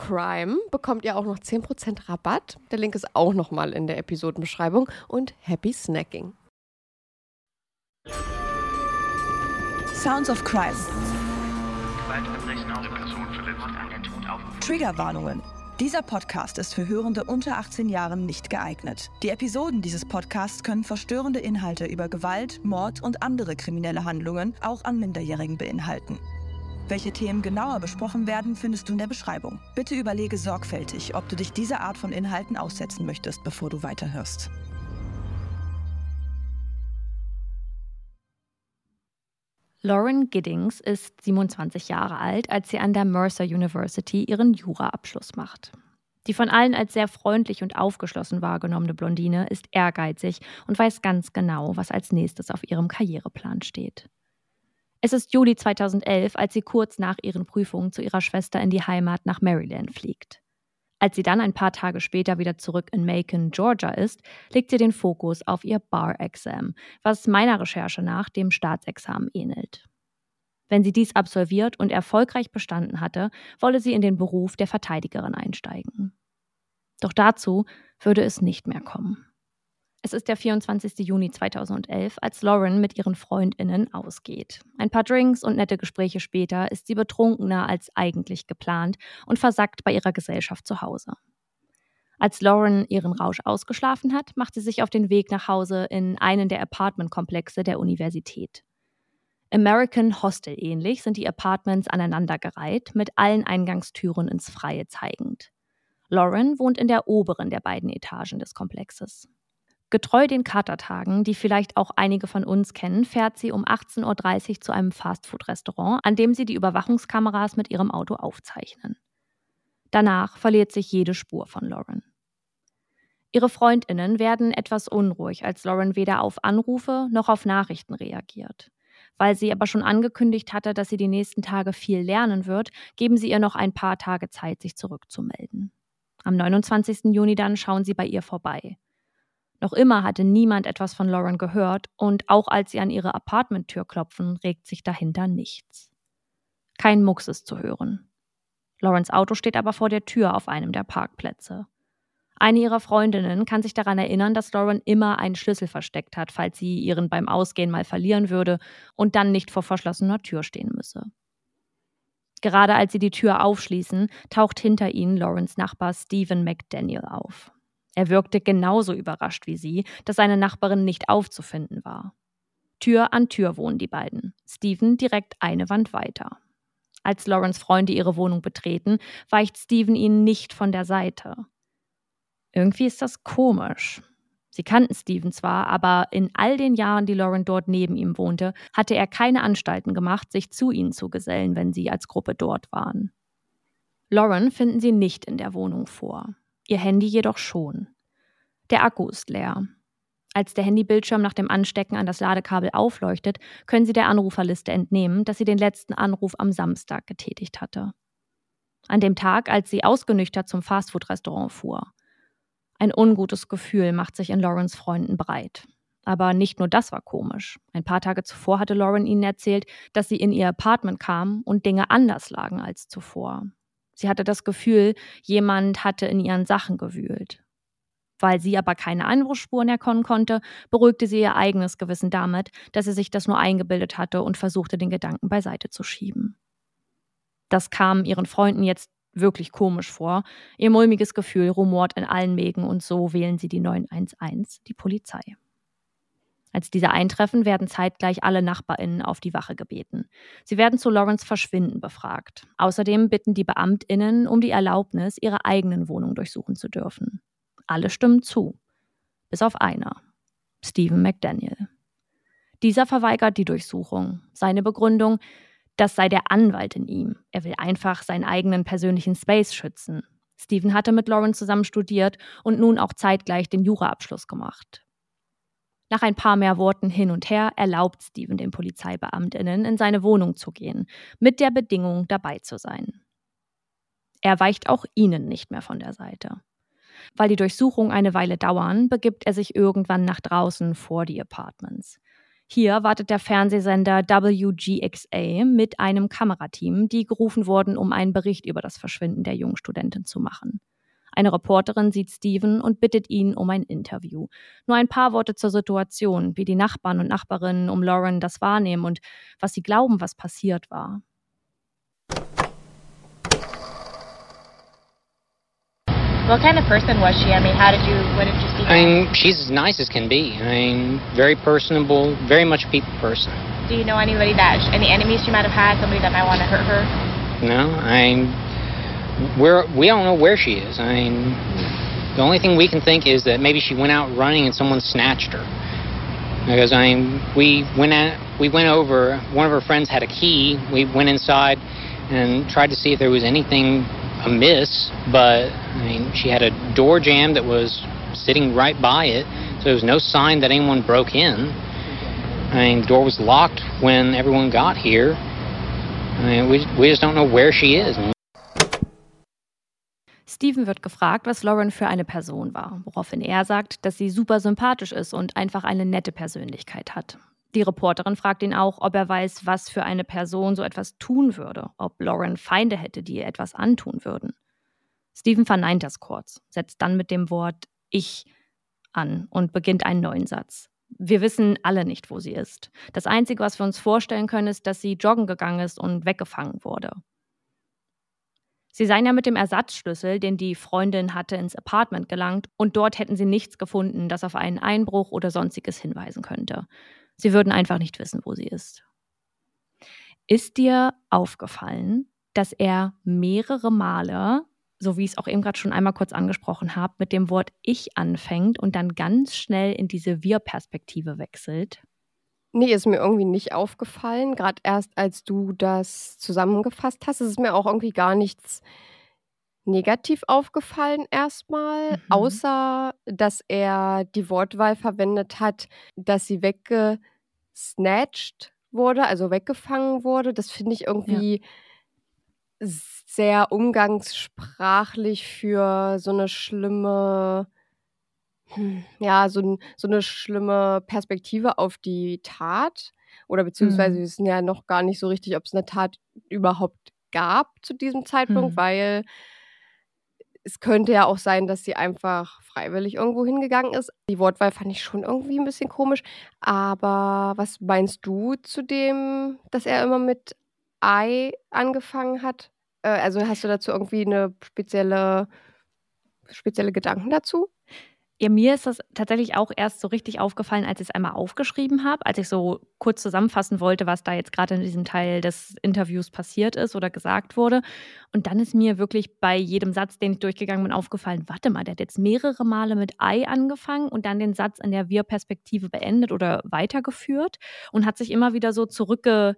CRIME bekommt ihr auch noch 10% Rabatt. Der Link ist auch nochmal in der Episodenbeschreibung. Und happy snacking. Sounds of Crime. Gewaltverbrechen auf Person verletzt. Mord an der Tod auf. Triggerwarnungen. Dieser Podcast ist für Hörende unter 18 Jahren nicht geeignet. Die Episoden dieses Podcasts können verstörende Inhalte über Gewalt, Mord und andere kriminelle Handlungen auch an Minderjährigen beinhalten. Welche Themen genauer besprochen werden, findest du in der Beschreibung. Bitte überlege sorgfältig, ob du dich dieser Art von Inhalten aussetzen möchtest, bevor du weiterhörst. Lauren Giddings ist 27 Jahre alt, als sie an der Mercer University ihren Juraabschluss macht. Die von allen als sehr freundlich und aufgeschlossen wahrgenommene Blondine ist ehrgeizig und weiß ganz genau, was als nächstes auf ihrem Karriereplan steht. Es ist Juli 2011, als sie kurz nach ihren Prüfungen zu ihrer Schwester in die Heimat nach Maryland fliegt. Als sie dann ein paar Tage später wieder zurück in Macon, Georgia ist, legt sie den Fokus auf ihr Bar-Exam, was meiner Recherche nach dem Staatsexamen ähnelt. Wenn sie dies absolviert und erfolgreich bestanden hatte, wolle sie in den Beruf der Verteidigerin einsteigen. Doch dazu würde es nicht mehr kommen. Es ist der 24. Juni 2011, als Lauren mit ihren Freundinnen ausgeht. Ein paar Drinks und nette Gespräche später ist sie betrunkener als eigentlich geplant und versackt bei ihrer Gesellschaft zu Hause. Als Lauren ihren Rausch ausgeschlafen hat, macht sie sich auf den Weg nach Hause in einen der Apartmentkomplexe der Universität. American Hostel ähnlich sind die Apartments aneinandergereiht, mit allen Eingangstüren ins Freie zeigend. Lauren wohnt in der oberen der beiden Etagen des Komplexes. Getreu den Katertagen, die vielleicht auch einige von uns kennen, fährt sie um 18.30 Uhr zu einem Fastfood-Restaurant, an dem sie die Überwachungskameras mit ihrem Auto aufzeichnen. Danach verliert sich jede Spur von Lauren. Ihre Freundinnen werden etwas unruhig, als Lauren weder auf Anrufe noch auf Nachrichten reagiert. Weil sie aber schon angekündigt hatte, dass sie die nächsten Tage viel lernen wird, geben sie ihr noch ein paar Tage Zeit, sich zurückzumelden. Am 29. Juni dann schauen sie bei ihr vorbei. Noch immer hatte niemand etwas von Lauren gehört und auch als sie an ihre Apartmenttür klopfen, regt sich dahinter nichts. Kein Mucks ist zu hören. Laurens Auto steht aber vor der Tür auf einem der Parkplätze. Eine ihrer Freundinnen kann sich daran erinnern, dass Lauren immer einen Schlüssel versteckt hat, falls sie ihren beim Ausgehen mal verlieren würde und dann nicht vor verschlossener Tür stehen müsse. Gerade als sie die Tür aufschließen, taucht hinter ihnen Laurens Nachbar Stephen McDaniel auf. Er wirkte genauso überrascht wie sie, dass seine Nachbarin nicht aufzufinden war. Tür an Tür wohnen die beiden, Stephen direkt eine Wand weiter. Als Laurens Freunde ihre Wohnung betreten, weicht Stephen ihnen nicht von der Seite. Irgendwie ist das komisch. Sie kannten Stephen zwar, aber in all den Jahren, die Lauren dort neben ihm wohnte, hatte er keine Anstalten gemacht, sich zu ihnen zu gesellen, wenn sie als Gruppe dort waren. Lauren finden sie nicht in der Wohnung vor ihr Handy jedoch schon. Der Akku ist leer. Als der Handybildschirm nach dem Anstecken an das Ladekabel aufleuchtet, können Sie der Anruferliste entnehmen, dass sie den letzten Anruf am Samstag getätigt hatte. An dem Tag, als sie ausgenüchtert zum Fastfood-Restaurant fuhr. Ein ungutes Gefühl macht sich in Laurens Freunden breit. Aber nicht nur das war komisch. Ein paar Tage zuvor hatte Lauren ihnen erzählt, dass sie in ihr Apartment kam und Dinge anders lagen als zuvor. Sie hatte das Gefühl, jemand hatte in ihren Sachen gewühlt. Weil sie aber keine Einbruchsspuren erkennen konnte, beruhigte sie ihr eigenes Gewissen damit, dass sie sich das nur eingebildet hatte und versuchte, den Gedanken beiseite zu schieben. Das kam ihren Freunden jetzt wirklich komisch vor. Ihr mulmiges Gefühl rumort in allen Mägen und so wählen sie die 911, die Polizei. Als diese eintreffen, werden zeitgleich alle NachbarInnen auf die Wache gebeten. Sie werden zu Lawrence Verschwinden befragt. Außerdem bitten die BeamtInnen um die Erlaubnis, ihre eigenen Wohnung durchsuchen zu dürfen. Alle stimmen zu. Bis auf einer. Stephen McDaniel. Dieser verweigert die Durchsuchung. Seine Begründung, das sei der Anwalt in ihm. Er will einfach seinen eigenen persönlichen Space schützen. Stephen hatte mit Lawrence zusammen studiert und nun auch zeitgleich den Juraabschluss gemacht. Nach ein paar mehr Worten hin und her erlaubt Steven den Polizeibeamtinnen, in seine Wohnung zu gehen, mit der Bedingung, dabei zu sein. Er weicht auch ihnen nicht mehr von der Seite. Weil die Durchsuchungen eine Weile dauern, begibt er sich irgendwann nach draußen vor die Apartments. Hier wartet der Fernsehsender WGXA mit einem Kamerateam, die gerufen wurden, um einen Bericht über das Verschwinden der jungen Studentin zu machen. Eine Reporterin sieht Steven und bittet ihn um ein Interview. Nur ein paar Worte zur Situation, wie die Nachbarn und Nachbarinnen um Lauren das wahrnehmen und was sie glauben, was passiert war. What kind of person was she? I mean, how did you, what did you see? I mean, she's as nice as can be. I mean, very personable, very much a people person. Do you know anybody that, any enemies she might have had, somebody that might want to hurt her? No, I we're, we don't know where she is. I mean, the only thing we can think is that maybe she went out running and someone snatched her. Because I mean, we went at, we went over. One of her friends had a key. We went inside and tried to see if there was anything amiss. But I mean, she had a door jamb that was sitting right by it, so there was no sign that anyone broke in. I mean, the door was locked when everyone got here. I mean, we, we just don't know where she is. Steven wird gefragt, was Lauren für eine Person war, woraufhin er sagt, dass sie super sympathisch ist und einfach eine nette Persönlichkeit hat. Die Reporterin fragt ihn auch, ob er weiß, was für eine Person so etwas tun würde, ob Lauren Feinde hätte, die ihr etwas antun würden. Steven verneint das kurz, setzt dann mit dem Wort ich an und beginnt einen neuen Satz. Wir wissen alle nicht, wo sie ist. Das Einzige, was wir uns vorstellen können, ist, dass sie joggen gegangen ist und weggefangen wurde. Sie seien ja mit dem Ersatzschlüssel, den die Freundin hatte, ins Apartment gelangt und dort hätten sie nichts gefunden, das auf einen Einbruch oder sonstiges hinweisen könnte. Sie würden einfach nicht wissen, wo sie ist. Ist dir aufgefallen, dass er mehrere Male, so wie ich es auch eben gerade schon einmal kurz angesprochen habe, mit dem Wort Ich anfängt und dann ganz schnell in diese Wir-Perspektive wechselt? Nee, ist mir irgendwie nicht aufgefallen. Gerade erst, als du das zusammengefasst hast, ist mir auch irgendwie gar nichts negativ aufgefallen erstmal, Mhm. außer dass er die Wortwahl verwendet hat, dass sie weggesnatcht wurde, also weggefangen wurde. Das finde ich irgendwie sehr umgangssprachlich für so eine schlimme hm, ja, so 'n so 'ne schlimme Perspektive auf die Tat oder beziehungsweise Mhm. wir wissen ja noch gar nicht so richtig, ob's 'ne Tat überhaupt gab zu diesem Zeitpunkt, Mhm. weil es könnte ja auch sein, dass sie einfach freiwillig irgendwo hingegangen ist. Die Wortwahl fand ich schon irgendwie 'n bisschen komisch. Aber was meinst du zu dem, dass er immer mit I angefangen hat? Äh, also, hast du dazu irgendwie 'ne spezielle spezielle Gedanken dazu? Ja, mir ist das tatsächlich auch erst so richtig aufgefallen, als ich's einmal aufgeschrieben habe, als ich so kurz zusammenfassen wollte, was da jetzt gerade in diesem Teil des Interviews passiert ist oder gesagt wurde. Und dann ist mir wirklich bei jedem Satz, den ich durchgegangen bin, aufgefallen: „Warte mal, der hat jetzt mehrere Male mit I angefangen und dann den Satz in der Wir-Perspektive beendet oder weitergeführt und hat sich immer wieder so zurückge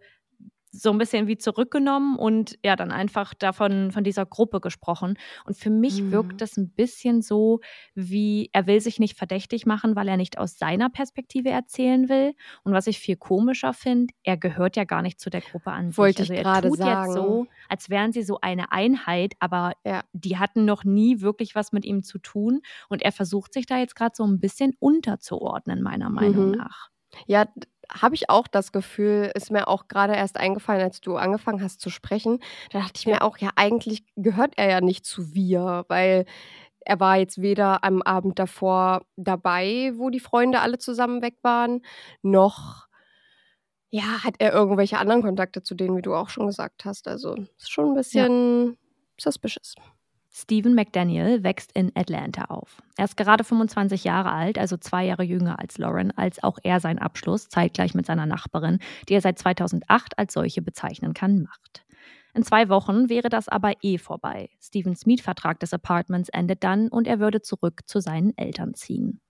so 'n bisschen wie zurückgenommen und ja, dann einfach davon von dieser Gruppe gesprochen. Und für mich Mhm. wirkt das 'n bisschen so, wie er will sich nicht verdächtig machen, weil er nicht aus seiner Perspektive erzählen will. Und was ich viel komischer finde, er gehört ja gar nicht zu der Gruppe an sich. Wollte Also, ich er tut jetzt so, sagen. als wären sie so eine Einheit, aber Ja. die hatten noch nie wirklich was mit ihm zu tun. Und er versucht sich da jetzt grad so 'n bisschen unterzuordnen, meiner Meinung Mhm. nach. Ja, habe ich auch das Gefühl, ist mir auch grade erst eingefallen, als du angefangen hast zu sprechen. Da dachte ich mir auch: „Ja, eigentlich gehört er ja nicht zu wir“, weil er war jetzt weder am Abend davor dabei, wo die Freunde alle zusammen weg waren, noch, ja, hat er irgendwelche anderen Kontakte zu denen, wie du auch schon gesagt hast. Also, ist schon 'n bisschen suspicious. Stephen McDaniel wächst in Atlanta auf. Er ist gerade 25 Jahre alt, also 2 Jahre jünger als Lauren, als auch er seinen Abschluss zeitgleich mit seiner Nachbarin, die er seit 2008 als solche bezeichnen kann, macht. In 2 Wochen wäre das aber eh vorbei. Stephens Mietvertrag des Apartments endet dann und er würde zurück zu seinen Eltern ziehen.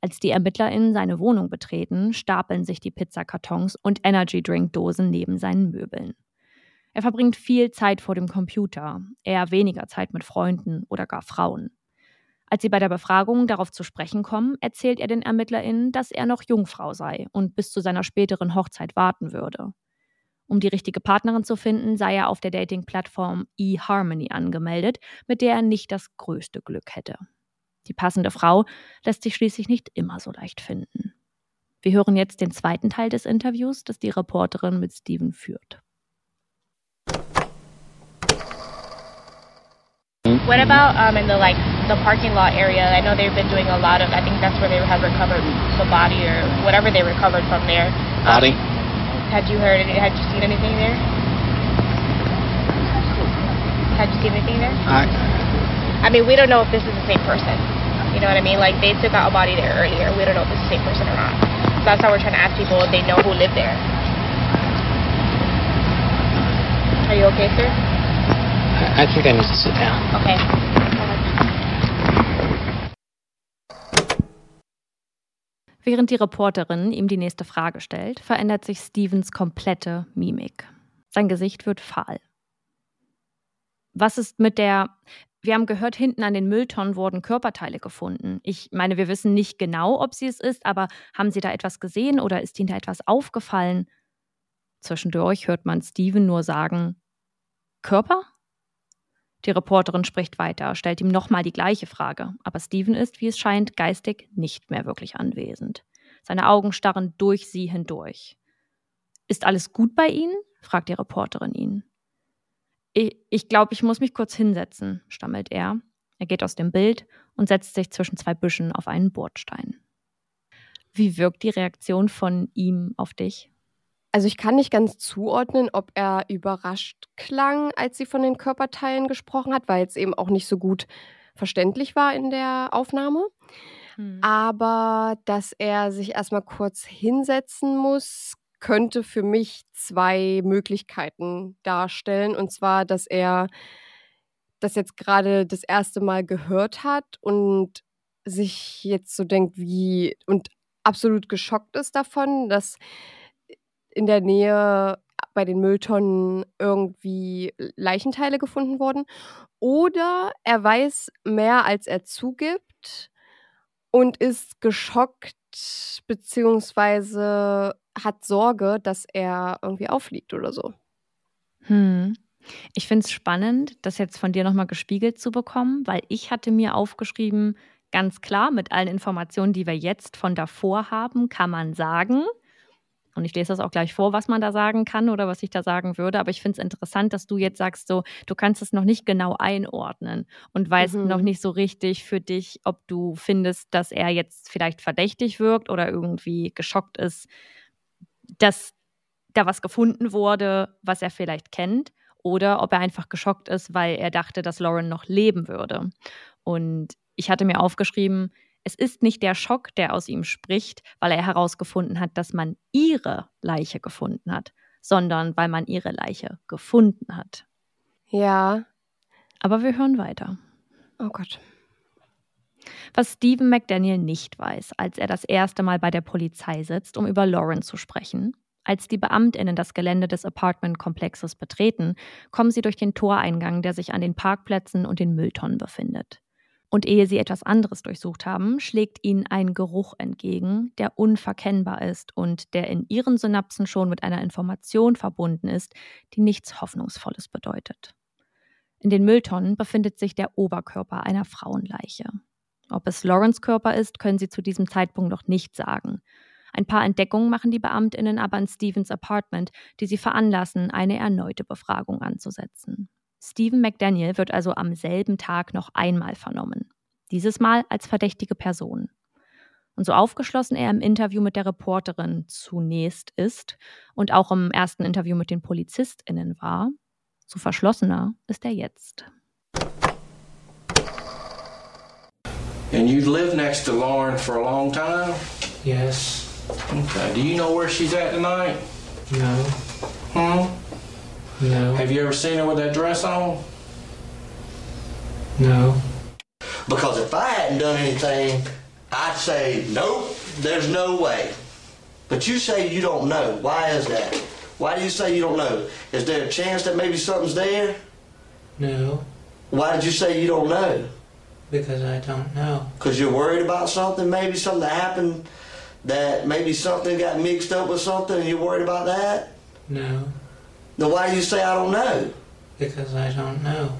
Als die ErmittlerInnen seine Wohnung betreten, stapeln sich die Pizzakartons und Energy-Drink-Dosen neben seinen Möbeln. Er verbringt viel Zeit vor dem Computer, eher weniger Zeit mit Freunden oder gar Frauen. Als sie bei der Befragung darauf zu sprechen kommen, erzählt er den ErmittlerInnen, dass er noch Jungfrau sei und bis zu seiner späteren Hochzeit warten würde. Um die richtige Partnerin zu finden, sei er auf der Dating-Plattform eHarmony angemeldet, mit der er nicht das größte Glück hätte. Die passende Frau lässt sich schließlich nicht immer so leicht finden. Wir hören jetzt den zweiten Teil des Interviews, das die Reporterin mit Steven führt. What about um in the like the parking lot area? I know they've been doing a lot of. I think that's where they have recovered the body or whatever they recovered from there. Um, Body? Had you heard? Any, had you seen anything there? Had you seen anything there? I, I mean, we don't know if this is the same person. You know what I mean? Like they took out a body there earlier. We don't know if it's the same person or not. So that's why we're trying to ask people if they know who lived there. Are you okay, sir? I think I need to sit down. Okay. Während die Reporterin ihm die nächste Frage stellt, verändert sich Stevens komplette Mimik. Sein Gesicht wird fahl. Was ist mit der. Wir haben gehört, hinten an den Mülltonnen wurden Körperteile gefunden. Ich meine, wir wissen nicht genau, ob sie es ist, aber haben Sie da etwas gesehen oder ist Ihnen da etwas aufgefallen? Zwischendurch hört man Steven nur sagen: Körper? Die Reporterin spricht weiter, stellt ihm nochmal die gleiche Frage, aber Steven ist, wie es scheint, geistig nicht mehr wirklich anwesend. Seine Augen starren durch sie hindurch. Ist alles gut bei Ihnen? fragt die Reporterin ihn. Ich, ich glaube, ich muss mich kurz hinsetzen, stammelt er. Er geht aus dem Bild und setzt sich zwischen zwei Büschen auf einen Bordstein. Wie wirkt die Reaktion von ihm auf dich? Also ich kann nicht ganz zuordnen, ob er überrascht klang, als sie von den Körperteilen gesprochen hat, weil es eben auch nicht so gut verständlich war in der Aufnahme. Hm. Aber dass er sich erstmal kurz hinsetzen muss, könnte für mich zwei Möglichkeiten darstellen. Und zwar, dass er das jetzt gerade das erste Mal gehört hat und sich jetzt so denkt, wie und absolut geschockt ist davon, dass in der Nähe bei den Mülltonnen irgendwie Leichenteile gefunden wurden. Oder er weiß mehr, als er zugibt und ist geschockt beziehungsweise hat Sorge, dass er irgendwie auffliegt oder so. Hm. Ich finde es spannend, das jetzt von dir nochmal gespiegelt zu bekommen, weil ich hatte mir aufgeschrieben, ganz klar, mit allen Informationen, die wir jetzt von davor haben, kann man sagen, und ich lese das auch gleich vor, was man da sagen kann oder was ich da sagen würde. Aber ich finde es interessant, dass du jetzt sagst, so, du kannst es noch nicht genau einordnen und weißt mhm. noch nicht so richtig für dich, ob du findest, dass er jetzt vielleicht verdächtig wirkt oder irgendwie geschockt ist, dass da was gefunden wurde, was er vielleicht kennt. Oder ob er einfach geschockt ist, weil er dachte, dass Lauren noch leben würde. Und ich hatte mir aufgeschrieben, es ist nicht der Schock, der aus ihm spricht, weil er herausgefunden hat, dass man ihre Leiche gefunden hat, sondern weil man ihre Leiche gefunden hat. Ja. Aber wir hören weiter. Oh Gott. Was Stephen McDaniel nicht weiß, als er das erste Mal bei der Polizei sitzt, um über Lauren zu sprechen. Als die Beamtinnen das Gelände des Apartmentkomplexes betreten, kommen sie durch den Toreingang, der sich an den Parkplätzen und den Mülltonnen befindet. Und ehe sie etwas anderes durchsucht haben, schlägt ihnen ein Geruch entgegen, der unverkennbar ist und der in ihren Synapsen schon mit einer Information verbunden ist, die nichts Hoffnungsvolles bedeutet. In den Mülltonnen befindet sich der Oberkörper einer Frauenleiche. Ob es Lawrence Körper ist, können sie zu diesem Zeitpunkt noch nicht sagen. Ein paar Entdeckungen machen die Beamtinnen aber in Stevens Apartment, die sie veranlassen, eine erneute Befragung anzusetzen. Stephen McDaniel wird also am selben Tag noch einmal vernommen. Dieses Mal als verdächtige Person. Und so aufgeschlossen er im Interview mit der Reporterin zunächst ist und auch im ersten Interview mit den PolizistInnen war, so verschlossener ist er jetzt. And you lived next to Lauren for a long time? Yes. Okay. Do you know where she's at tonight? No. Hmm? No. Have you ever seen her with that dress on? No. Because if I hadn't done anything, I'd say, nope, there's no way. But you say you don't know. Why is that? Why do you say you don't know? Is there a chance that maybe something's there? No. Why did you say you don't know? Because I don't know. Because you're worried about something, maybe something that happened, that maybe something got mixed up with something and you're worried about that? No. Then why do you say I don't know? Because I don't know.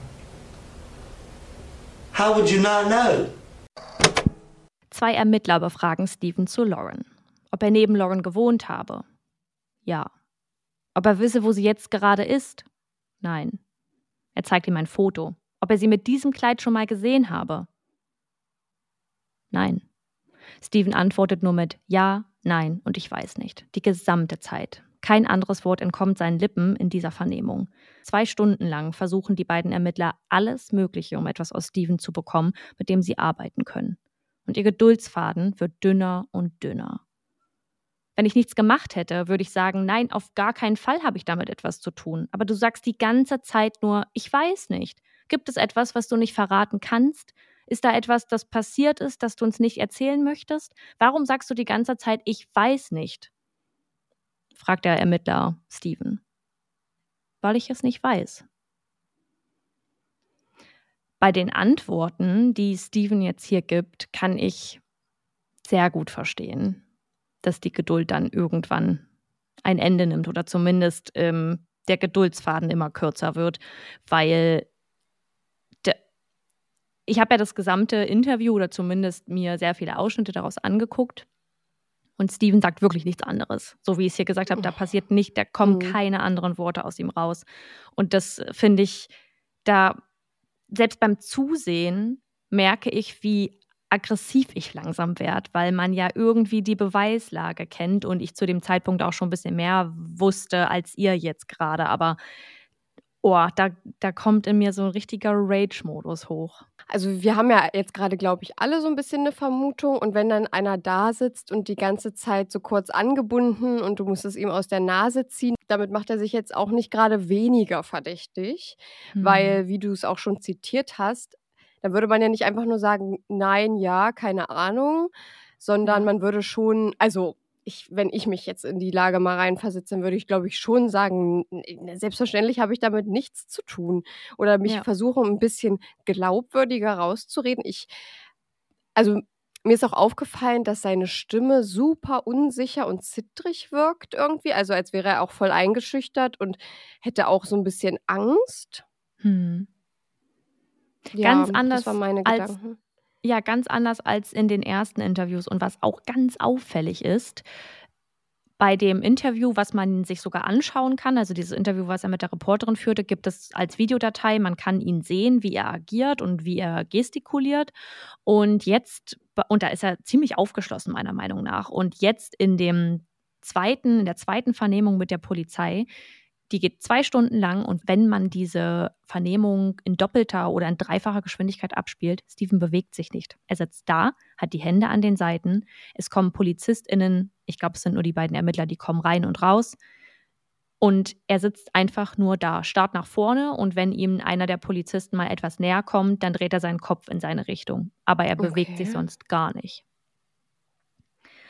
How would you not know? Zwei Ermittler befragen Stephen zu Lauren. Ob er neben Lauren gewohnt habe? Ja. Ob er wisse, wo sie jetzt gerade ist? Nein. Er zeigt ihm ein Foto. Ob er sie mit diesem Kleid schon mal gesehen habe? Nein. Stephen antwortet nur mit Ja, Nein und ich weiß nicht. Die gesamte Zeit. Kein anderes Wort entkommt seinen Lippen in dieser Vernehmung. Zwei Stunden lang versuchen die beiden Ermittler alles Mögliche, um etwas aus Steven zu bekommen, mit dem sie arbeiten können. Und ihr Geduldsfaden wird dünner und dünner. Wenn ich nichts gemacht hätte, würde ich sagen, nein, auf gar keinen Fall habe ich damit etwas zu tun. Aber du sagst die ganze Zeit nur, ich weiß nicht. Gibt es etwas, was du nicht verraten kannst? Ist da etwas, das passiert ist, das du uns nicht erzählen möchtest? Warum sagst du die ganze Zeit, ich weiß nicht? Fragt der Ermittler Steven. Weil ich es nicht weiß. Bei den Antworten, die Steven jetzt hier gibt, kann ich sehr gut verstehen, dass die Geduld dann irgendwann ein Ende nimmt oder zumindest ähm, der Geduldsfaden immer kürzer wird, weil ich habe ja das gesamte Interview oder zumindest mir sehr viele Ausschnitte daraus angeguckt und Steven sagt wirklich nichts anderes. So wie ich es hier gesagt habe, da passiert nicht, da kommen mhm. keine anderen Worte aus ihm raus. Und das finde ich, da, selbst beim Zusehen merke ich, wie aggressiv ich langsam werde, weil man ja irgendwie die Beweislage kennt und ich zu dem Zeitpunkt auch schon ein bisschen mehr wusste als ihr jetzt gerade. Aber oh, da, da kommt in mir so ein richtiger Rage-Modus hoch. Also wir haben ja jetzt gerade, glaube ich, alle so ein bisschen eine Vermutung. Und wenn dann einer da sitzt und die ganze Zeit so kurz angebunden und du musst es ihm aus der Nase ziehen, damit macht er sich jetzt auch nicht gerade weniger verdächtig, Hm. weil, wie du es auch schon zitiert hast, da würde man ja nicht einfach nur sagen, nein, ja, keine Ahnung, sondern man würde schon, also ich, wenn ich mich jetzt in die Lage mal reinversetze, dann würde ich, glaube ich, schon sagen, n- selbstverständlich habe ich damit nichts zu tun. Oder mich Ja. versuche, ein bisschen glaubwürdiger rauszureden. Ich, also mir ist auch aufgefallen, dass seine Stimme super unsicher und zittrig wirkt irgendwie. Also als wäre er auch voll eingeschüchtert und hätte auch so ein bisschen Angst. Hm. Ja, Ganz anders Das waren meine als Gedanken. Ja, ganz anders als in den ersten Interviews. Und was auch ganz auffällig ist, bei dem Interview, was man sich sogar anschauen kann, also dieses Interview, was er mit der Reporterin führte, gibt es als Videodatei. Man kann ihn sehen, wie er agiert und wie er gestikuliert. Und jetzt, und da ist er ziemlich aufgeschlossen, meiner Meinung nach. Und jetzt in dem zweiten, in der zweiten Vernehmung mit der Polizei, die geht zwei Stunden lang und wenn man diese Vernehmung in doppelter oder in dreifacher Geschwindigkeit abspielt, Steven bewegt sich nicht. Er sitzt da, hat die Hände an den Seiten. Es kommen PolizistInnen, ich glaube, es sind nur die beiden Ermittler, die kommen rein und raus. Und er sitzt einfach nur da, starrt nach vorne und wenn ihm einer der Polizisten mal etwas näher kommt, dann dreht er seinen Kopf in seine Richtung. Aber er bewegt sich Okay. sonst gar nicht.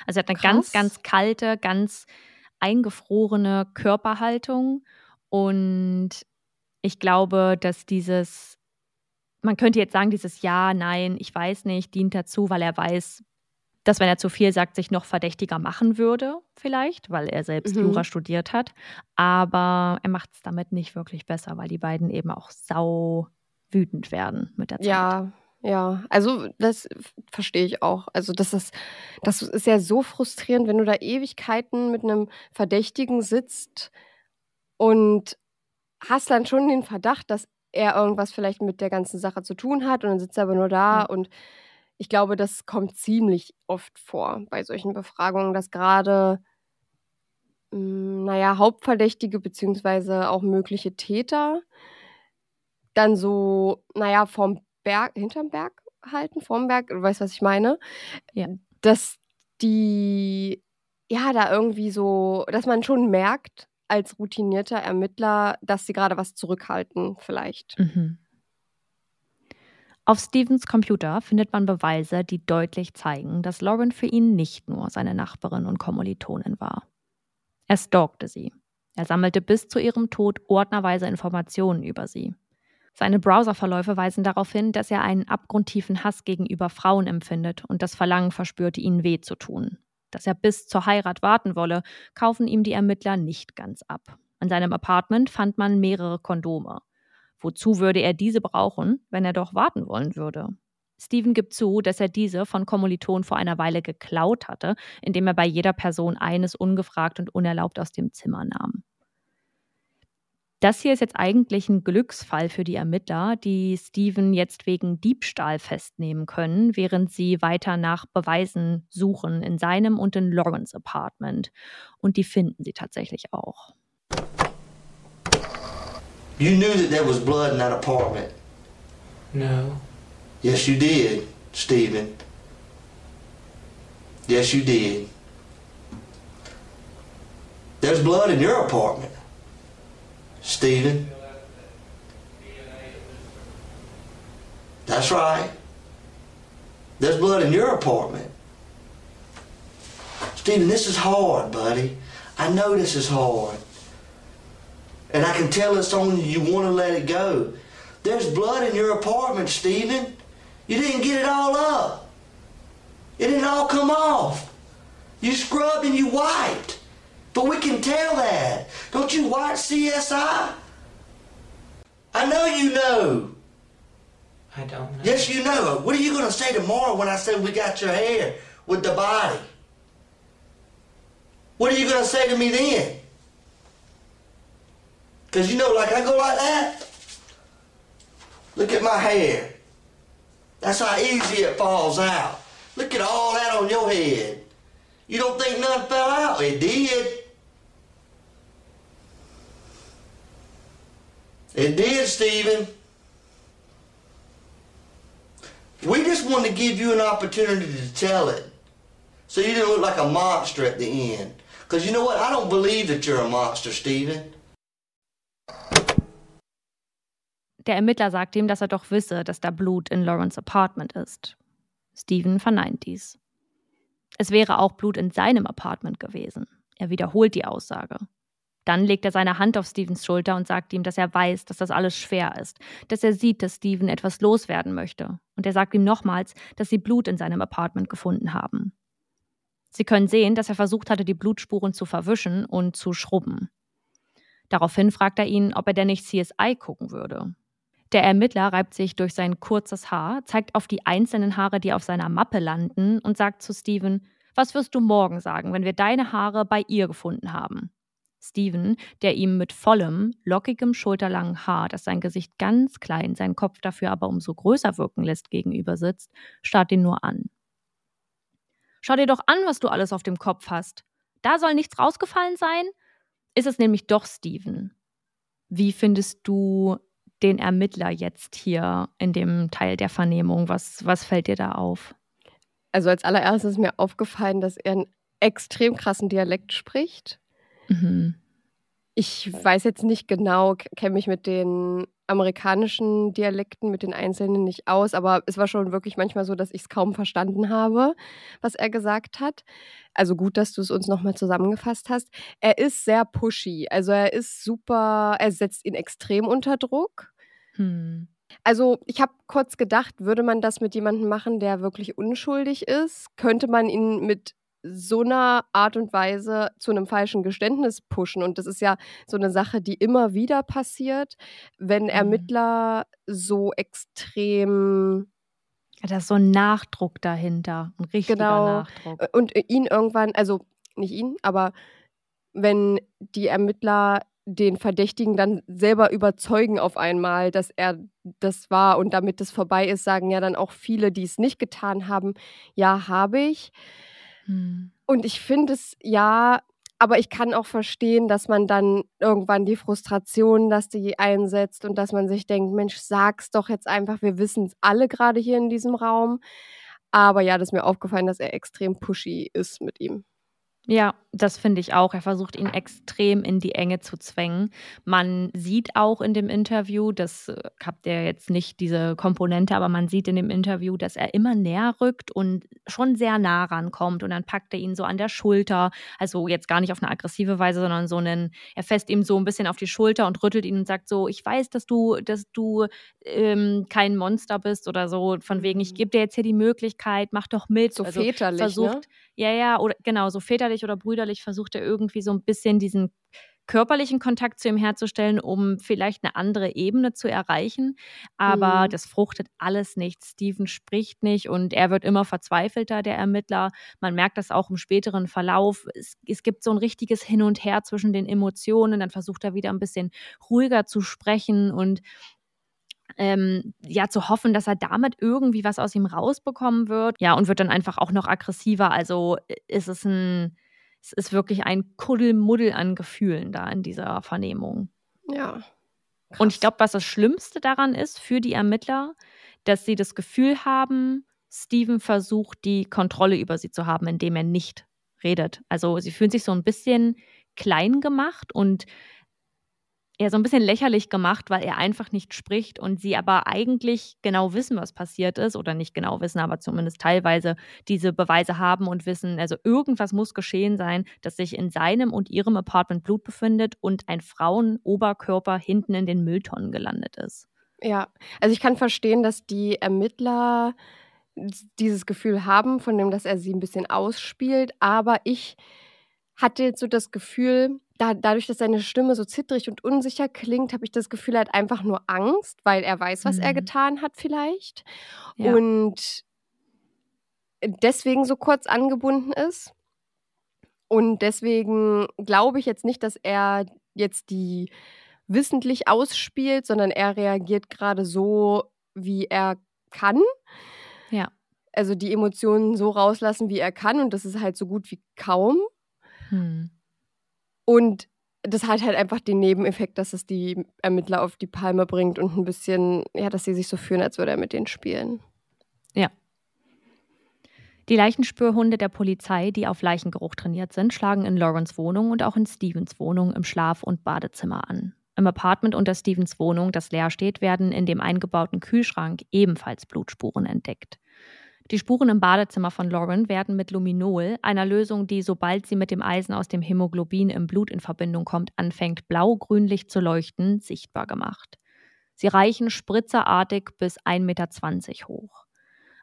Also er hat eine Krass. ganz, ganz kalte, ganz eingefrorene Körperhaltung. Und ich glaube, dass dieses, man könnte jetzt sagen, dieses Ja, Nein, ich weiß nicht, dient dazu, weil er weiß, dass wenn er zu viel sagt, sich noch verdächtiger machen würde, vielleicht, weil er selbst Mhm. Jura studiert hat. Aber er macht es damit nicht wirklich besser, weil die beiden eben auch sau wütend werden mit der Zeit. Ja, ja. Also das verstehe ich auch. Also das ist, das ist ja so frustrierend, wenn du da Ewigkeiten mit einem Verdächtigen sitzt und hast dann schon den Verdacht, dass er irgendwas vielleicht mit der ganzen Sache zu tun hat und dann sitzt er aber nur da Ja. und ich glaube, das kommt ziemlich oft vor bei solchen Befragungen, dass gerade, mm, naja, Hauptverdächtige beziehungsweise auch mögliche Täter dann so, naja, vom Berg, hinterm Berg halten, vorm Berg, du weißt, was ich meine? Ja. Dass die, ja, da irgendwie so, dass man schon merkt, als routinierter Ermittler, dass sie gerade was zurückhalten, vielleicht. Mhm. Auf Stevens Computer findet man Beweise, die deutlich zeigen, dass Lauren für ihn nicht nur seine Nachbarin und Kommilitonin war. Er stalkte sie. Er sammelte bis zu ihrem Tod ordnerweise Informationen über sie. Seine Browserverläufe weisen darauf hin, dass er einen abgrundtiefen Hass gegenüber Frauen empfindet und das Verlangen verspürte, ihnen weh zu tun. Dass er bis zur Heirat warten wolle, kaufen ihm die Ermittler nicht ganz ab. In seinem Apartment fand man mehrere Kondome. Wozu würde er diese brauchen, wenn er doch warten wollen würde? Steven gibt zu, dass er diese von Kommilitonen vor einer Weile geklaut hatte, indem er bei jeder Person eines ungefragt und unerlaubt aus dem Zimmer nahm. Das hier ist jetzt eigentlich ein Glücksfall für die Ermittler, die Steven jetzt wegen Diebstahl festnehmen können, während sie weiter nach Beweisen suchen in seinem und in Lawrence Apartment. Und die finden sie tatsächlich auch. You knew that there was blood in that apartment. No. Yes, you did, Stephen. Yes, you did. There's blood in your apartment, Stephen. That's right. There's blood in your apartment. Stephen, this is hard, buddy. I know this is hard. And I can tell it's on you. You want to let it go. There's blood in your apartment, Stephen. You didn't get it all up. It didn't all come off. You scrubbed and you wiped. But we can tell that. Don't you watch CSI? I know you know. I don't know. Yes, you know. What are you going to say tomorrow when I say we got your hair with the body? What are you going to say to me then? Because you know, like I go like that. Look at my hair. That's how easy it falls out. Look at all that on your head. You don't think none fell out? It did. It did, Stephen. We just wanted to give you an opportunity to tell it. So you didn't look like a monster at the end. Because you know what? I don't believe that you're a monster, Stephen. Der Ermittler sagt ihm, dass er doch wisse, dass da Blut in Lawrence Apartment ist. Steven verneint dies. Es wäre auch Blut in seinem Apartment gewesen. Er wiederholt die Aussage. Dann legt er seine Hand auf Stevens Schulter und sagt ihm, dass er weiß, dass das alles schwer ist, dass er sieht, dass Steven etwas loswerden möchte. Und er sagt ihm nochmals, dass sie Blut in seinem Apartment gefunden haben. Sie können sehen, dass er versucht hatte, die Blutspuren zu verwischen und zu schrubben. Daraufhin fragt er ihn, ob er denn nicht CSI gucken würde. Der Ermittler reibt sich durch sein kurzes Haar, zeigt auf die einzelnen Haare, die auf seiner Mappe landen, und sagt zu Steven: Was wirst du morgen sagen, wenn wir deine Haare bei ihr gefunden haben? Steven, der ihm mit vollem, lockigem, schulterlangen Haar, das sein Gesicht ganz klein, seinen Kopf dafür aber umso größer wirken lässt, gegenüber sitzt, starrt ihn nur an. Schau dir doch an, was du alles auf dem Kopf hast. Da soll nichts rausgefallen sein? Ist es nämlich doch Steven. Wie findest du den Ermittler jetzt hier in dem Teil der Vernehmung? Was, was fällt dir da auf? Also als allererstes ist mir aufgefallen, dass er einen extrem krassen Dialekt spricht. Mhm. Ich weiß jetzt nicht genau, kenne mich mit den amerikanischen Dialekten, mit den einzelnen nicht aus, aber es war schon wirklich manchmal so, dass ich es kaum verstanden habe, was er gesagt hat. Also gut, dass du es uns nochmal zusammengefasst hast. Er ist sehr pushy, also er ist super, er setzt ihn extrem unter Druck. Hm. Also ich habe kurz gedacht, würde man das mit jemandem machen, der wirklich unschuldig ist, könnte man ihn mit so einer Art und Weise zu einem falschen Geständnis pushen. Und das ist ja so eine Sache, die immer wieder passiert, wenn Mhm. Ermittler so extrem Ja, da ist so ein Nachdruck dahinter, ein richtiger Genau. Nachdruck. äh, und ihn irgendwann, also nicht ihn, aber wenn die Ermittler den Verdächtigen dann selber überzeugen auf einmal, dass er das war und damit das vorbei ist, sagen ja dann auch viele, die es nicht getan haben, ja, habe ich. Hm. Und ich finde es ja, aber ich kann auch verstehen, dass man dann irgendwann die Frustration, dass die einsetzt und dass man sich denkt, Mensch, sag's doch jetzt einfach, wir wissen es alle gerade hier in diesem Raum. Aber ja, das ist mir aufgefallen, dass er extrem pushy ist mit ihm. Ja, das finde ich auch. Er versucht ihn extrem in die Enge zu zwängen. Man sieht auch in dem Interview, das äh, habt ihr jetzt nicht diese Komponente, aber man sieht in dem Interview, dass er immer näher rückt und schon sehr nah rankommt und dann packt er ihn so an der Schulter. Also jetzt gar nicht auf eine aggressive Weise, sondern so einen, er fässt ihm so ein bisschen auf die Schulter und rüttelt ihn und sagt so, ich weiß, dass du, dass du ähm, kein Monster bist oder so, von wegen, ich gebe dir jetzt hier die Möglichkeit, mach doch mit. So also väterlich, versucht, ne? ja, ja, oder genau, so väterlich oder brüderlich versucht er irgendwie so ein bisschen diesen körperlichen Kontakt zu ihm herzustellen, um vielleicht eine andere Ebene zu erreichen. Aber Mhm. das fruchtet alles nicht. Steven spricht nicht und er wird immer verzweifelter, der Ermittler. Man merkt das auch im späteren Verlauf. Es, es gibt so ein richtiges Hin und Her zwischen den Emotionen. Dann versucht er wieder ein bisschen ruhiger zu sprechen und ähm, ja, zu hoffen, dass er damit irgendwie was aus ihm rausbekommen wird. Ja, und wird dann einfach auch noch aggressiver. Also äh, ist es ein, es ist wirklich ein Kuddelmuddel an Gefühlen da in dieser Vernehmung. Ja. Und ich glaube, was das Schlimmste daran ist für die Ermittler, dass sie das Gefühl haben, Steven versucht, die Kontrolle über sie zu haben, indem er nicht redet. Also sie fühlen sich so ein bisschen klein gemacht und ja, so ein bisschen lächerlich gemacht, weil er einfach nicht spricht und sie aber eigentlich genau wissen, was passiert ist oder nicht genau wissen, aber zumindest teilweise diese Beweise haben und wissen, also irgendwas muss geschehen sein, dass sich in seinem und ihrem Apartment Blut befindet und ein Frauenoberkörper hinten in den Mülltonnen gelandet ist. Ja, also ich kann verstehen, dass die Ermittler dieses Gefühl haben, von dem, dass er sie ein bisschen ausspielt, aber ich hatte jetzt so das Gefühl, da, dadurch, dass seine Stimme so zittrig und unsicher klingt, habe ich das Gefühl, er hat einfach nur Angst, weil er weiß, was er Mhm. getan hat vielleicht. Ja. Und deswegen so kurz angebunden ist. Und deswegen glaube ich jetzt nicht, dass er jetzt die wissentlich ausspielt, sondern er reagiert gerade so, wie er kann. Ja. Also die Emotionen so rauslassen, wie er kann. Und das ist halt so gut wie kaum. Hm. Und das hat halt einfach den Nebeneffekt, dass es die Ermittler auf die Palme bringt und ein bisschen, ja, dass sie sich so fühlen, als würde er mit denen spielen. Ja. Die Leichenspürhunde der Polizei, die auf Leichengeruch trainiert sind, schlagen in Lawrence Wohnung und auch in Stevens Wohnung im Schlaf- und Badezimmer an. Im Apartment unter Stevens Wohnung, das leer steht, werden in dem eingebauten Kühlschrank ebenfalls Blutspuren entdeckt. Die Spuren im Badezimmer von Lauren werden mit Luminol, einer Lösung, die, sobald sie mit dem Eisen aus dem Hämoglobin im Blut in Verbindung kommt, anfängt blau-grünlich zu leuchten, sichtbar gemacht. Sie reichen spritzerartig bis 1,20 Meter hoch.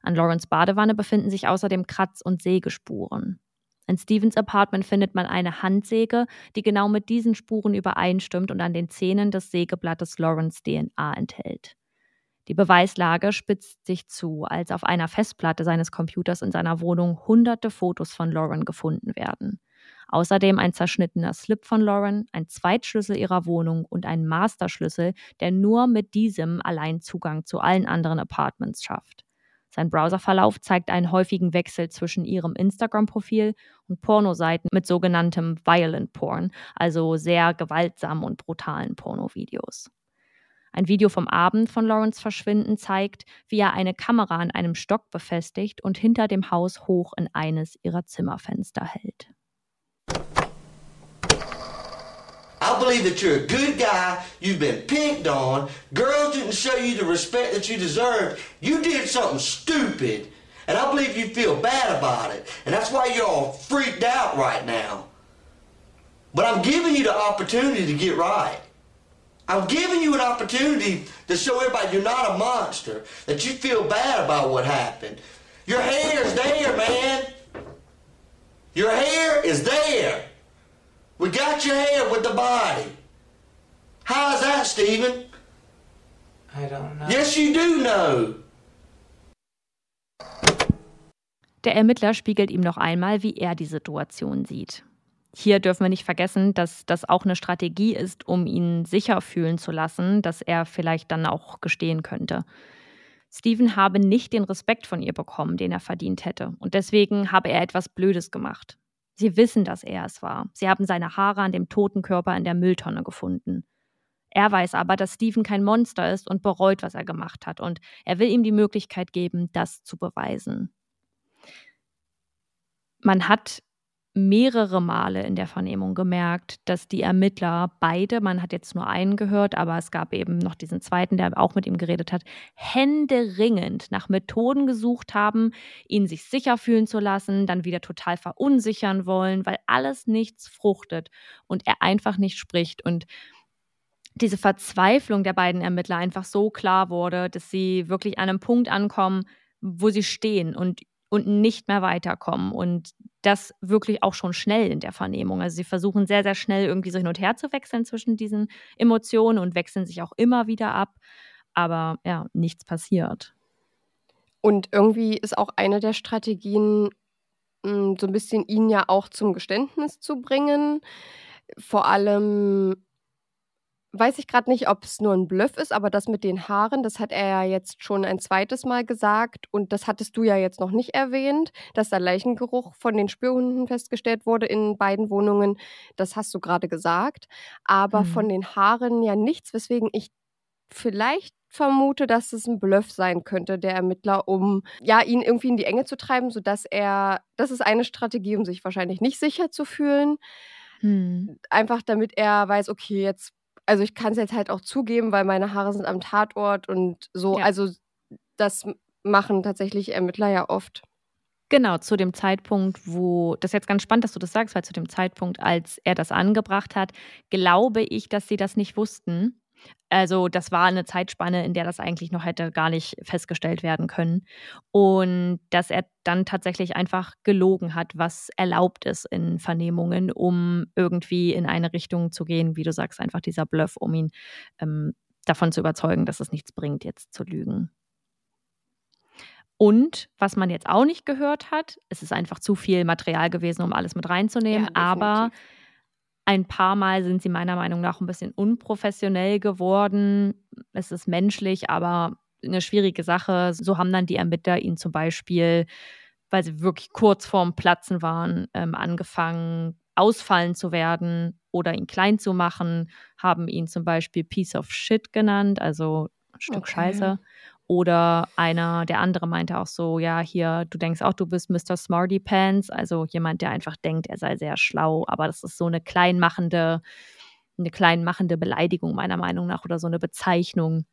An Lawrence Badewanne befinden sich außerdem Kratz- und Sägespuren. In Stevens Apartment findet man eine Handsäge, die genau mit diesen Spuren übereinstimmt und an den Zähnen des Sägeblattes Lawrence DNA enthält. Die Beweislage spitzt sich zu, als auf einer Festplatte seines Computers in seiner Wohnung hunderte Fotos von Lauren gefunden werden. Außerdem ein zerschnittener Slip von Lauren, ein Zweitschlüssel ihrer Wohnung und ein Masterschlüssel, der nur mit diesem allein Zugang zu allen anderen Apartments schafft. Sein Browserverlauf zeigt einen häufigen Wechsel zwischen ihrem Instagram-Profil und Pornoseiten mit sogenanntem Violent Porn, also sehr gewaltsamen und brutalen Pornovideos. Ein Video vom Abend von Lawrence Verschwinden zeigt, wie er eine Kamera an einem Stock befestigt und hinter dem Haus hoch in eines ihrer Zimmerfenster hält. I believe that you're a good guy. You've been picked on. Girls didn't show you the respect that you deserved. You did something stupid. And I believe you feel bad about it. And that's why you're all freaked out right now. But I'm giving you the opportunity to get right. I'm giving you an opportunity to show everybody you're not a monster, that you feel bad about what happened. Your hair's there, man. Your hair is there. We got your hair with the body. How's that, Stephen? I don't know. Yes, you do know. Der Ermittler spiegelt ihm noch einmal, wie er die Situation sieht. Hier dürfen wir nicht vergessen, dass das auch eine Strategie ist, um ihn sicher fühlen zu lassen, dass er vielleicht dann auch gestehen könnte. Steven habe nicht den Respekt von ihr bekommen, den er verdient hätte. Und deswegen habe er etwas Blödes gemacht. Sie wissen, dass er es war. Sie haben seine Haare an dem toten Körper in der Mülltonne gefunden. Er weiß aber, dass Steven kein Monster ist und bereut, was er gemacht hat. Und er will ihm die Möglichkeit geben, das zu beweisen. Man hat mehrere Male in der Vernehmung gemerkt, dass die Ermittler beide, man hat jetzt nur einen gehört, aber es gab eben noch diesen zweiten, der auch mit ihm geredet hat, händeringend nach Methoden gesucht haben, ihn sich sicher fühlen zu lassen, dann wieder total verunsichern wollen, weil alles nichts fruchtet und er einfach nicht spricht. Und diese Verzweiflung der beiden Ermittler einfach so klar wurde, dass sie wirklich an einem Punkt ankommen, wo sie stehen und und nicht mehr weiterkommen. Und das wirklich auch schon schnell in der Vernehmung. Also sie versuchen sehr, sehr schnell irgendwie so hin und her zu wechseln zwischen diesen Emotionen und wechseln sich auch immer wieder ab. Aber ja, nichts passiert. Und irgendwie ist auch eine der Strategien, mm, so ein bisschen ihn ja auch zum Geständnis zu bringen. Vor allem weiß ich gerade nicht, ob es nur ein Bluff ist, aber das mit den Haaren, das hat er ja jetzt schon ein zweites Mal gesagt und das hattest du ja jetzt noch nicht erwähnt, dass der Leichengeruch von den Spürhunden festgestellt wurde in beiden Wohnungen. Das hast du gerade gesagt, aber mhm. von den Haaren ja nichts, weswegen ich vielleicht vermute, dass es ein Bluff sein könnte, der Ermittler, um ja ihn irgendwie in die Enge zu treiben, sodass er, das ist eine Strategie, um sich wahrscheinlich nicht sicher zu fühlen. Hm. Einfach damit er weiß, okay, jetzt also ich kann es jetzt halt auch zugeben, weil meine Haare sind am Tatort und so. Ja. Also das machen tatsächlich Ermittler ja oft. Genau, zu dem Zeitpunkt, wo, das ist jetzt ganz spannend, dass du das sagst, weil zu dem Zeitpunkt, als er das angebracht hat, glaube ich, dass sie das nicht wussten. Also das war eine Zeitspanne, in der das eigentlich noch hätte gar nicht festgestellt werden können. Und dass er dann tatsächlich einfach gelogen hat, was erlaubt ist in Vernehmungen, um irgendwie in eine Richtung zu gehen, wie du sagst, einfach dieser Bluff, um ihn ähm, davon zu überzeugen, dass es nichts bringt, jetzt zu lügen. Und was man jetzt auch nicht gehört hat, es ist einfach zu viel Material gewesen, um alles mit reinzunehmen, ja, aber ein paar Mal sind sie meiner Meinung nach ein bisschen unprofessionell geworden. Es ist menschlich, aber eine schwierige Sache. So haben dann die Ermittler ihn zum Beispiel, weil sie wirklich kurz vorm Platzen waren, ähm, angefangen, ausfallen zu werden oder ihn klein zu machen, haben ihn zum Beispiel Piece of Shit genannt, also ein Stück Okay. Scheiße. Oder einer, der andere meinte auch so, ja, hier, du denkst auch, du bist Mr. Smarty Pants, also jemand, der einfach denkt, er sei sehr schlau, aber das ist so eine kleinmachende, eine kleinmachende Beleidigung meiner Meinung nach oder so eine Bezeichnung,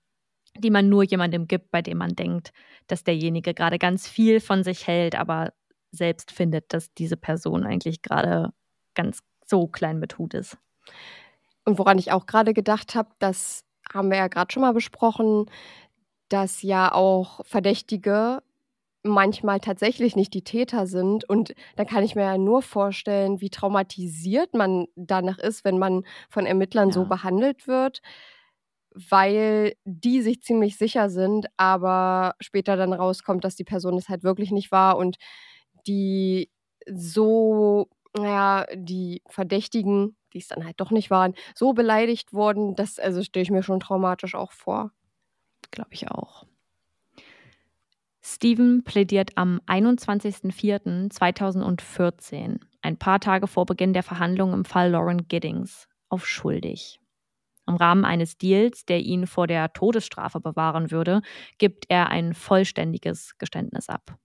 die man nur jemandem gibt, bei dem man denkt, dass derjenige gerade ganz viel von sich hält, aber selbst findet, dass diese Person eigentlich gerade ganz so klein betut ist. Und woran ich auch gerade gedacht habe, das haben wir ja gerade schon mal besprochen, dass ja auch Verdächtige manchmal tatsächlich nicht die Täter sind. Und dann kann ich mir ja nur vorstellen, wie traumatisiert man danach ist, wenn man von Ermittlern so Ja. behandelt wird, weil die sich ziemlich sicher sind, aber später dann rauskommt, dass die Person es halt wirklich nicht war und die so, naja, die Verdächtigen, die es dann halt doch nicht waren, so beleidigt wurden, das also stelle ich mir schon traumatisch auch vor. Glaube ich auch. Steven plädiert am 21.04.2014, ein paar Tage vor Beginn der Verhandlungen im Fall Lauren Giddings, auf schuldig. Im Rahmen eines Deals, der ihn vor der Todesstrafe bewahren würde, gibt er ein vollständiges Geständnis ab.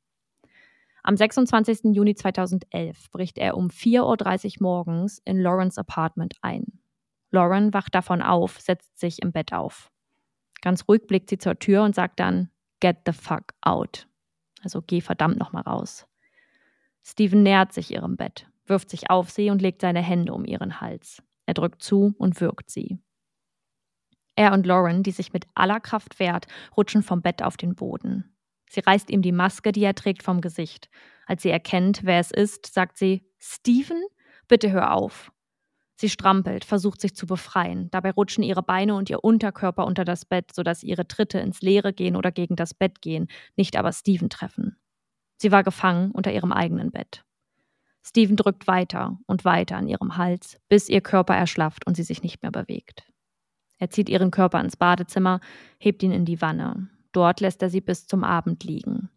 Am 26. Juni 2011 bricht er um 4.30 Uhr morgens in Laurens Apartment ein. Lauren wacht davon auf, setzt sich im Bett auf. Ganz ruhig blickt sie zur Tür und sagt dann, Get the fuck out. Also geh verdammt nochmal raus. Steven nähert sich ihrem Bett, wirft sich auf sie und legt seine Hände um ihren Hals. Er drückt zu und würgt sie. Er und Lauren, die sich mit aller Kraft wehrt, rutschen vom Bett auf den Boden. Sie reißt ihm die Maske, die er trägt, vom Gesicht. Als sie erkennt, wer es ist, sagt sie: Steven, bitte hör auf. Sie strampelt, versucht sich zu befreien. Dabei rutschen ihre Beine und ihr Unterkörper unter das Bett, sodass ihre Tritte ins Leere gehen oder gegen das Bett gehen, nicht aber Steven treffen. Sie war gefangen unter ihrem eigenen Bett. Steven drückt weiter und weiter an ihrem Hals, bis ihr Körper erschlafft und sie sich nicht mehr bewegt. Er zieht ihren Körper ins Badezimmer, hebt ihn in die Wanne. Dort lässt er sie bis zum Abend liegen.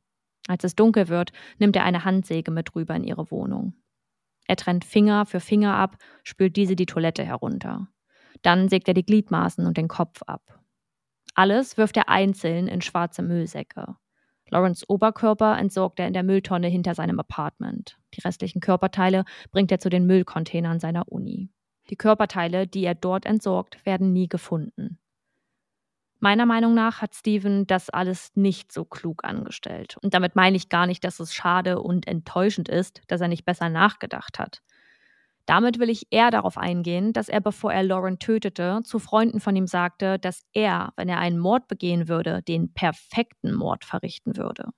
Als es dunkel wird, nimmt er eine Handsäge mit rüber in ihre Wohnung. Er trennt Finger für Finger ab, spült diese die Toilette herunter. Dann sägt er die Gliedmaßen und den Kopf ab. Alles wirft er einzeln in schwarze Müllsäcke. Lawrence Oberkörper entsorgt er in der Mülltonne hinter seinem Apartment. Die restlichen Körperteile bringt er zu den Müllcontainern seiner Uni. Die Körperteile, die er dort entsorgt, werden nie gefunden. Meiner Meinung nach hat Steven das alles nicht so klug angestellt. Und damit meine ich gar nicht, dass es schade und enttäuschend ist, dass er nicht besser nachgedacht hat. Damit will ich eher darauf eingehen, dass er, bevor er Lauren tötete, zu Freunden von ihm sagte, dass er, wenn er einen Mord begehen würde, den perfekten Mord verrichten würde.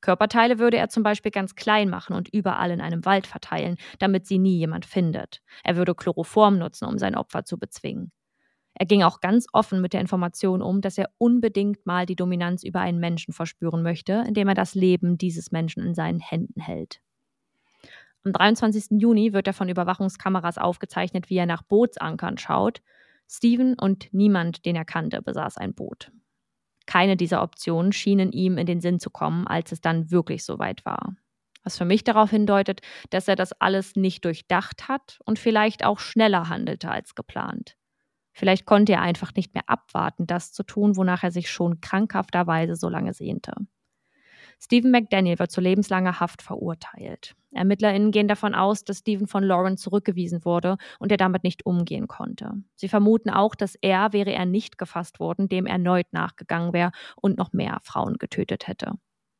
Körperteile würde er zum Beispiel ganz klein machen und überall in einem Wald verteilen, damit sie nie jemand findet. Er würde Chloroform nutzen, um sein Opfer zu bezwingen. Er ging auch ganz offen mit der Information um, dass er unbedingt mal die Dominanz über einen Menschen verspüren möchte, indem er das Leben dieses Menschen in seinen Händen hält. Am 23. Juni wird er von Überwachungskameras aufgezeichnet, wie er nach Bootsankern schaut. Steven und niemand, den er kannte, besaß ein Boot. Keine dieser Optionen schienen ihm in den Sinn zu kommen, als es dann wirklich soweit war. Was für mich darauf hindeutet, dass er das alles nicht durchdacht hat und vielleicht auch schneller handelte als geplant. Vielleicht konnte er einfach nicht mehr abwarten, das zu tun, wonach er sich schon krankhafterweise so lange sehnte. Stephen McDaniel wird zu lebenslanger Haft verurteilt. ErmittlerInnen gehen davon aus, dass Stephen von Lauren zurückgewiesen wurde und er damit nicht umgehen konnte. Sie vermuten auch, dass er, wäre er nicht gefasst worden, dem erneut nachgegangen wäre und noch mehr Frauen getötet hätte.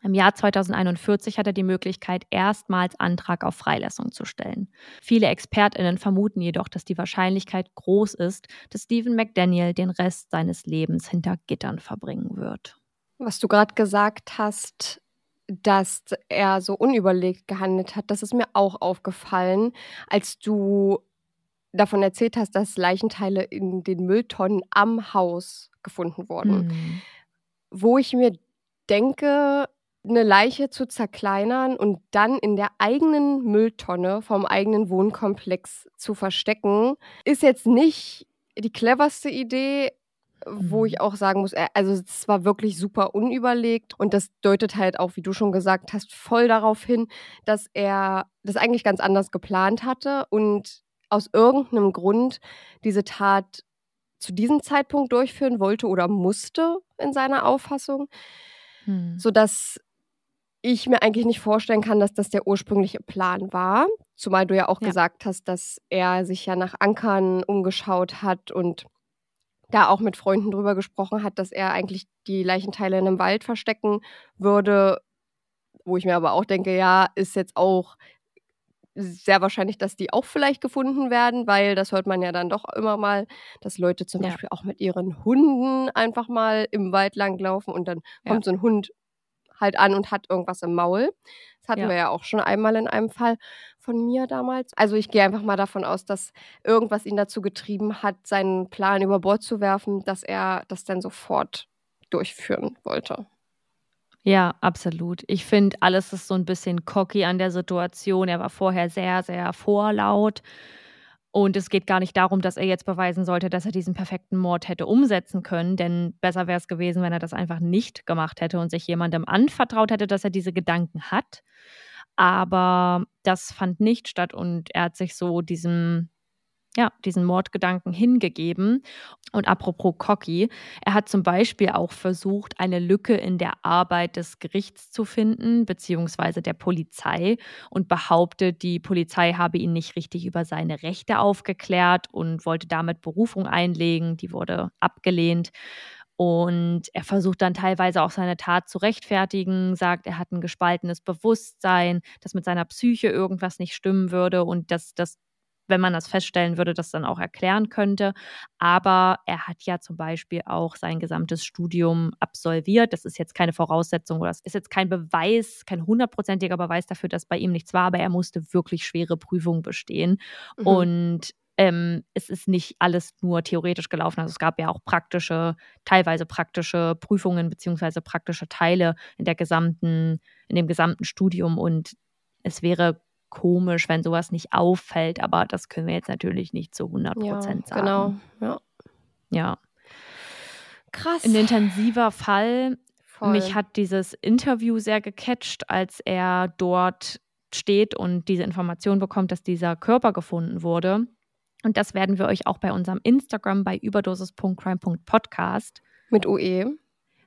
Im Jahr 2041 hat er die Möglichkeit, erstmals Antrag auf Freilassung zu stellen. Viele ExpertInnen vermuten jedoch, dass die Wahrscheinlichkeit groß ist, dass Stephen McDaniel den Rest seines Lebens hinter Gittern verbringen wird. Was du gerade gesagt hast, dass er so unüberlegt gehandelt hat, das ist mir auch aufgefallen, als du davon erzählt hast, dass Leichenteile in den Mülltonnen am Haus gefunden wurden. Mhm. Wo ich mir denke, eine Leiche zu zerkleinern und dann in der eigenen Mülltonne vom eigenen Wohnkomplex zu verstecken, ist jetzt nicht die cleverste Idee. wo ich auch sagen muss, er- also es war wirklich super unüberlegt und das deutet halt auch, wie du schon gesagt hast, voll darauf hin, dass er das eigentlich ganz anders geplant hatte und aus irgendeinem Grund diese Tat zu diesem Zeitpunkt durchführen wollte oder musste in seiner Auffassung, Hm. sodass ich mir eigentlich nicht vorstellen kann, dass das der ursprüngliche Plan war. Zumal du ja auch Ja. gesagt hast, dass er sich ja nach Ankern umgeschaut hat und da auch mit Freunden drüber gesprochen hat, dass er eigentlich die Leichenteile in einem Wald verstecken würde, wo ich mir aber auch denke, ja, ist jetzt auch sehr wahrscheinlich, dass die auch vielleicht gefunden werden, weil das hört man ja dann doch immer mal, dass Leute zum Ja. Beispiel auch mit ihren Hunden einfach mal im Wald langlaufen und dann Ja. kommt so ein Hund halt an und hat irgendwas im Maul. Das hatten Ja. wir ja auch schon einmal in einem Fall von mir damals. Also ich gehe einfach mal davon aus, dass irgendwas ihn dazu getrieben hat, seinen Plan über Bord zu werfen, dass er das dann sofort durchführen wollte. Ja, absolut. Ich finde, alles ist so ein bisschen cocky an der Situation. Er war vorher sehr, sehr vorlaut. Und es geht gar nicht darum, dass er jetzt beweisen sollte, dass er diesen perfekten Mord hätte umsetzen können. Denn besser wäre es gewesen, wenn er das einfach nicht gemacht hätte und sich jemandem anvertraut hätte, dass er diese Gedanken hat. Aber das fand nicht statt und er hat sich so diesem, ja, diesen Mordgedanken hingegeben. Und apropos cocky, er hat zum Beispiel auch versucht, eine Lücke in der Arbeit des Gerichts zu finden, beziehungsweise der Polizei, und behauptet, die Polizei habe ihn nicht richtig über seine Rechte aufgeklärt und wollte damit Berufung einlegen. Die wurde abgelehnt. Und er versucht dann teilweise auch seine Tat zu rechtfertigen, sagt, er hat ein gespaltenes Bewusstsein, dass mit seiner Psyche irgendwas nicht stimmen würde und dass das wenn man das feststellen würde, das dann auch erklären könnte. Aber er hat ja zum Beispiel auch sein gesamtes Studium absolviert. Das ist jetzt keine Voraussetzung oder das ist jetzt kein Beweis, kein hundertprozentiger Beweis dafür, dass bei ihm nichts war, aber er musste wirklich schwere Prüfungen bestehen. Mhm. Und ähm, es ist nicht alles nur theoretisch gelaufen. Also es gab ja auch praktische, teilweise praktische Prüfungen beziehungsweise praktische Teile in der gesamten, in dem gesamten Studium. Und es wäre komisch, wenn sowas nicht auffällt, aber das können wir jetzt natürlich nicht zu 100 Ja, Prozent sagen. genau. Ja. Ja, Krass. ein intensiver Fall. Voll. Mich hat dieses Interview sehr gecatcht, als er dort steht und diese Information bekommt, dass dieser Körper gefunden wurde. Und das werden wir euch auch bei unserem Instagram bei überdosis.crime.podcast mit. UE.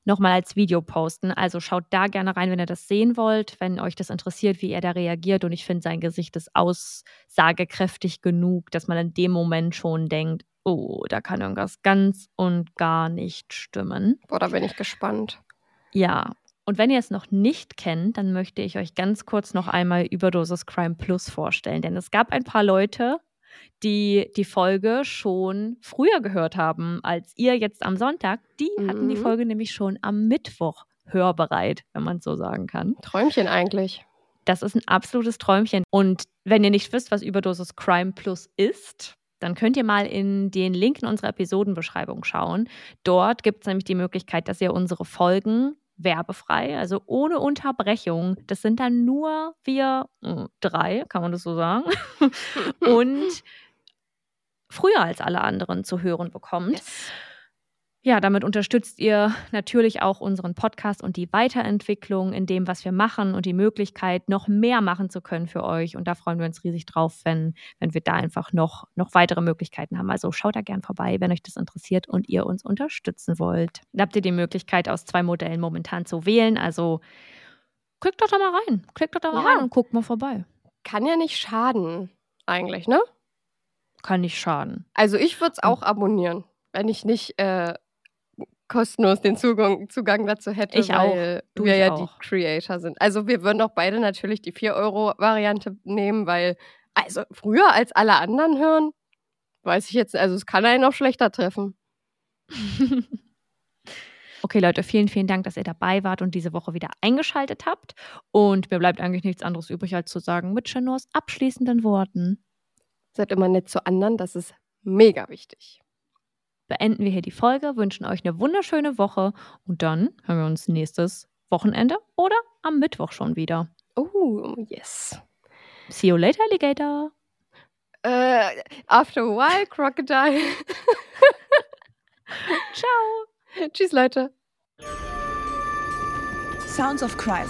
Nochmal als Video posten. Also schaut da gerne rein, wenn ihr das sehen wollt, wenn euch das interessiert, wie er da reagiert. Und ich finde, sein Gesicht ist aussagekräftig genug, dass man in dem Moment schon denkt, oh, da kann irgendwas ganz und gar nicht stimmen. Boah, da bin ich gespannt. Ja. Und wenn ihr es noch nicht kennt, dann möchte ich euch ganz kurz noch einmal Überdosis Crime Plus vorstellen. Denn es gab ein paar Leute, die die Folge schon früher gehört haben als ihr jetzt am Sonntag. Die hatten die Mhm. Folge nämlich schon am Mittwoch hörbereit, wenn man so sagen kann. Träumchen eigentlich. Das ist ein absolutes Träumchen. Und wenn ihr nicht wisst, was Überdosis Crime Plus ist, dann könnt ihr mal in den Link in unserer Episodenbeschreibung schauen. Dort gibt es nämlich die Möglichkeit, dass ihr unsere Folgen werbefrei, also ohne Unterbrechung, das sind dann nur wir äh, drei, kann man das so sagen, und früher als alle anderen zu hören bekommt. Ja, damit unterstützt ihr natürlich auch unseren Podcast und die Weiterentwicklung in dem, was wir machen und die Möglichkeit, noch mehr machen zu können für euch. Und da freuen wir uns riesig drauf, wenn, wenn wir da einfach noch, noch weitere Möglichkeiten haben. Also schaut da gern vorbei, wenn euch das interessiert und ihr uns unterstützen wollt. Da habt ihr die Möglichkeit, aus zwei Modellen momentan zu wählen. Also klickt doch da mal rein. Klickt doch da mal Ja. rein und guckt mal vorbei. Kann ja nicht schaden, eigentlich, ne? Kann nicht schaden. Also ich würde es auch abonnieren, wenn ich nicht äh, kostenlos den Zugang, Zugang dazu hätte, Ich auch. weil Du, wir ja auch. die Creator sind. Also wir würden auch beide natürlich die 4-Euro-Variante nehmen, weil, also früher als alle anderen hören, weiß ich jetzt, also es kann einen auch schlechter treffen. Okay, Leute, vielen, vielen Dank, dass ihr dabei wart und diese Woche wieder eingeschaltet habt. Und mir bleibt eigentlich nichts anderes übrig, als zu sagen, mit Chanors abschließenden Worten Seid immer nett zu anderen, das ist mega wichtig. Beenden wir hier die Folge, wünschen euch eine wunderschöne Woche und dann hören wir uns nächstes Wochenende oder am Mittwoch schon wieder. Oh, yes. See you later, Alligator. Äh, after a while, Crocodile. Ciao. Tschüss, Leute. Sounds of Crime.